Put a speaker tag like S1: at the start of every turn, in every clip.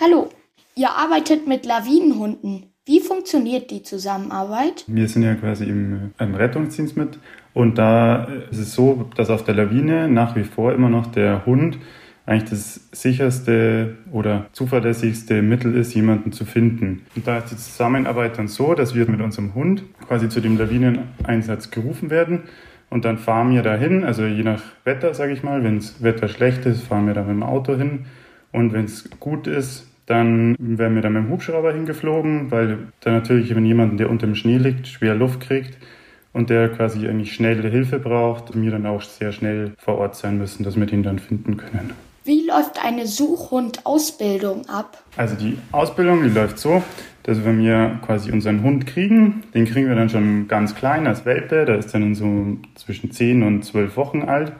S1: Hallo, ihr arbeitet mit Lawinenhunden. Wie funktioniert die Zusammenarbeit?
S2: Wir sind ja quasi im, im Rettungsdienst mit und da ist es so, dass auf der Lawine nach wie vor immer noch der Hund eigentlich das sicherste oder zuverlässigste Mittel ist, jemanden zu finden. Und da ist die Zusammenarbeit dann so, dass wir mit unserem Hund quasi zu dem Lawineneinsatz gerufen werden und dann fahren wir dahin, also je nach Wetter, sage ich mal, wenn das Wetter schlecht ist, fahren wir da mit dem Auto hin und wenn es gut ist, dann werden wir da mit dem Hubschrauber hingeflogen, weil da natürlich, wenn jemand, der unter dem Schnee liegt, schwer Luft kriegt, und der quasi eigentlich schnelle Hilfe braucht, wir dann auch sehr schnell vor Ort sein müssen, dass wir den dann finden können.
S1: Wie läuft eine Suchhund-Ausbildung ab?
S2: Also die Ausbildung, die läuft so, dass wir quasi unseren Hund kriegen, den kriegen wir dann schon ganz klein als Welpe, der ist dann so zwischen 10 und 12 Wochen alt.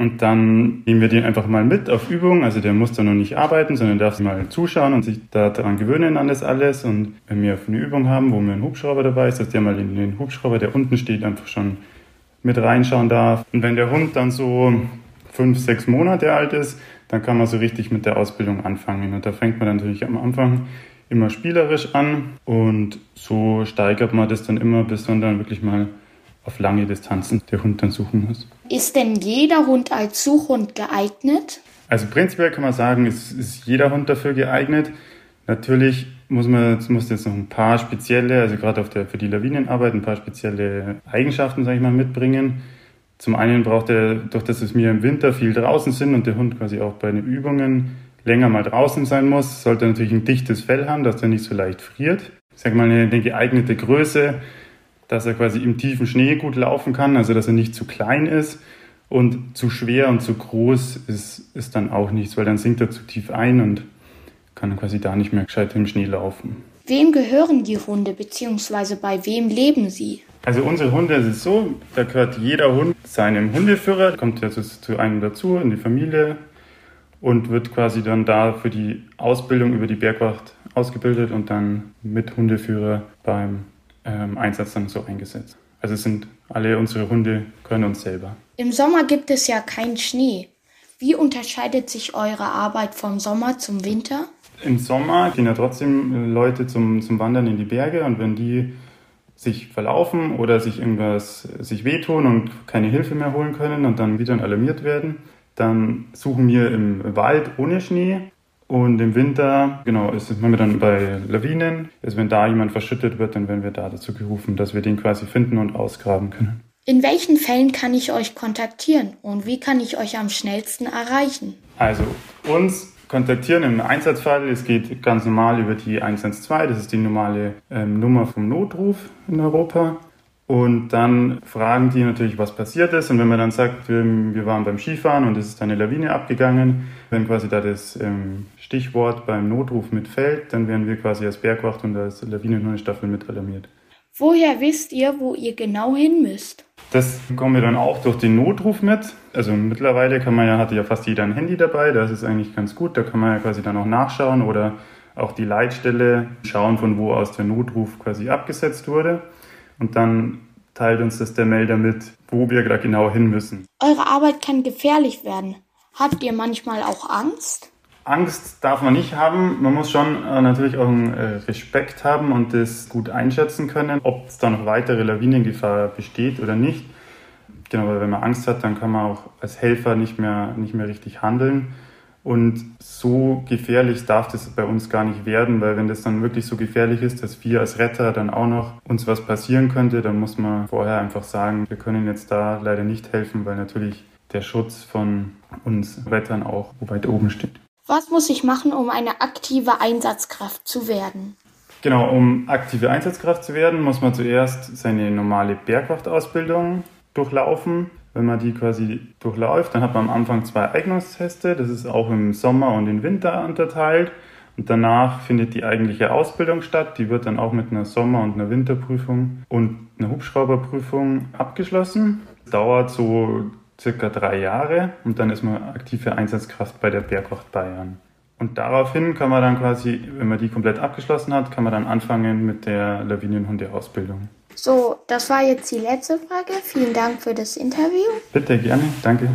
S2: Und dann nehmen wir den einfach mal mit auf Übung. Also der muss dann noch nicht arbeiten, sondern darf mal zuschauen und sich daran gewöhnen an das alles. Und wenn wir eine Übung haben, wo wir einen Hubschrauber dabei ist, dass der mal in den Hubschrauber, der unten steht, einfach schon mit reinschauen darf. Und wenn der Hund dann so fünf, sechs Monate alt ist, dann kann man so richtig mit der Ausbildung anfangen. Und da fängt man natürlich am Anfang immer spielerisch an und so steigert man das dann immer, bis man dann wirklich mal auf lange Distanzen der Hund dann suchen muss.
S1: Ist denn jeder Hund als Suchhund geeignet?
S2: Also prinzipiell kann man sagen, es ist jeder Hund dafür geeignet. Natürlich muss man muss jetzt noch ein paar spezielle, also gerade auf der, für die Lawinenarbeit, ein paar spezielle Eigenschaften, sage ich mal, mitbringen. Zum einen braucht er, durch das es wir im Winter viel draußen sind und der Hund quasi auch bei den Übungen länger mal draußen sein muss, sollte er natürlich ein dichtes Fell haben, dass er nicht so leicht friert. Ich sage mal eine, eine geeignete Größe, dass er quasi im tiefen Schnee gut laufen kann, also dass er nicht zu klein ist und zu schwer und zu groß ist, ist dann auch nichts, weil dann sinkt er zu tief ein und kann quasi da nicht mehr gescheit im Schnee laufen.
S1: Wem gehören die Hunde bzw. bei wem leben sie?
S2: Also unsere Hunde ist es so, da gehört jeder Hund seinem Hundeführer, kommt ja zu, zu einem dazu in die Familie und wird quasi dann da für die Ausbildung über die Bergwacht ausgebildet und dann mit Hundeführer beim ähm, Einsatz dann so eingesetzt. Also es sind alle unsere Hunde können uns selber.
S1: Im Sommer gibt es ja keinen Schnee. Wie unterscheidet sich eure Arbeit vom Sommer zum Winter?
S2: Im Sommer gehen ja trotzdem Leute zum, zum Wandern in die Berge und wenn die sich verlaufen oder sich irgendwas sich wehtun und keine Hilfe mehr holen können und dann wieder alarmiert werden, dann suchen wir im Wald ohne Schnee und im Winter, genau, ist, machen wir dann bei Lawinen. Also wenn da jemand verschüttet wird, dann werden wir da dazu gerufen, dass wir den quasi finden und ausgraben können.
S1: In welchen Fällen kann ich euch kontaktieren und wie kann ich euch am schnellsten erreichen?
S2: Also uns kontaktieren im Einsatzfall. Es geht ganz normal über die 112, das ist die normale ähm, Nummer vom Notruf in Europa. Und dann fragen die natürlich, was passiert ist. Und wenn man dann sagt, wir, wir waren beim Skifahren und es ist eine Lawine abgegangen, wenn quasi da das ähm, Stichwort beim Notruf mitfällt, dann werden wir quasi als Bergwacht und als Lawinenhundestaffel mit alarmiert.
S1: Woher wisst ihr, wo ihr genau hin müsst?
S2: Das bekommen wir dann auch durch den Notruf mit. Also mittlerweile kann man ja, hatte ja fast jeder ein Handy dabei, das ist eigentlich ganz gut. Da kann man ja quasi dann auch nachschauen oder auch die Leitstelle schauen, von wo aus der Notruf quasi abgesetzt wurde. Und dann teilt uns das der Melder mit, wo wir da genau hin müssen.
S1: Eure Arbeit kann gefährlich werden. Habt ihr manchmal auch Angst?
S2: Angst darf man nicht haben. Man muss schon äh, natürlich auch einen äh, Respekt haben und das gut einschätzen können, ob es da noch weitere Lawinengefahr besteht oder nicht. Genau, weil wenn man Angst hat, dann kann man auch als Helfer nicht mehr, nicht mehr richtig handeln. Und so gefährlich darf das bei uns gar nicht werden, weil wenn das dann wirklich so gefährlich ist, dass wir als Retter dann auch noch uns was passieren könnte, dann muss man vorher einfach sagen, wir können jetzt da leider nicht helfen, weil natürlich der Schutz von uns Rettern auch weit oben steht.
S1: Was muss ich machen, um eine aktive Einsatzkraft zu werden?
S2: Genau, um aktive Einsatzkraft zu werden, muss man zuerst seine normale Bergwachtausbildung durchlaufen. Wenn man die quasi durchläuft, dann hat man am Anfang zwei Eignungsteste. Das ist auch im Sommer und im Winter unterteilt. Und danach findet die eigentliche Ausbildung statt. Die wird dann auch mit einer Sommer- und einer Winterprüfung und einer Hubschrauberprüfung abgeschlossen. Das dauert so circa drei Jahre und dann ist man aktive Einsatzkraft bei der Bergwacht Bayern. Und daraufhin kann man dann quasi, wenn man die komplett abgeschlossen hat, kann man dann anfangen mit der Lawinenhunde-Ausbildung.
S1: So, das war jetzt die letzte Frage. Vielen Dank für das Interview.
S2: Bitte, gerne. Danke.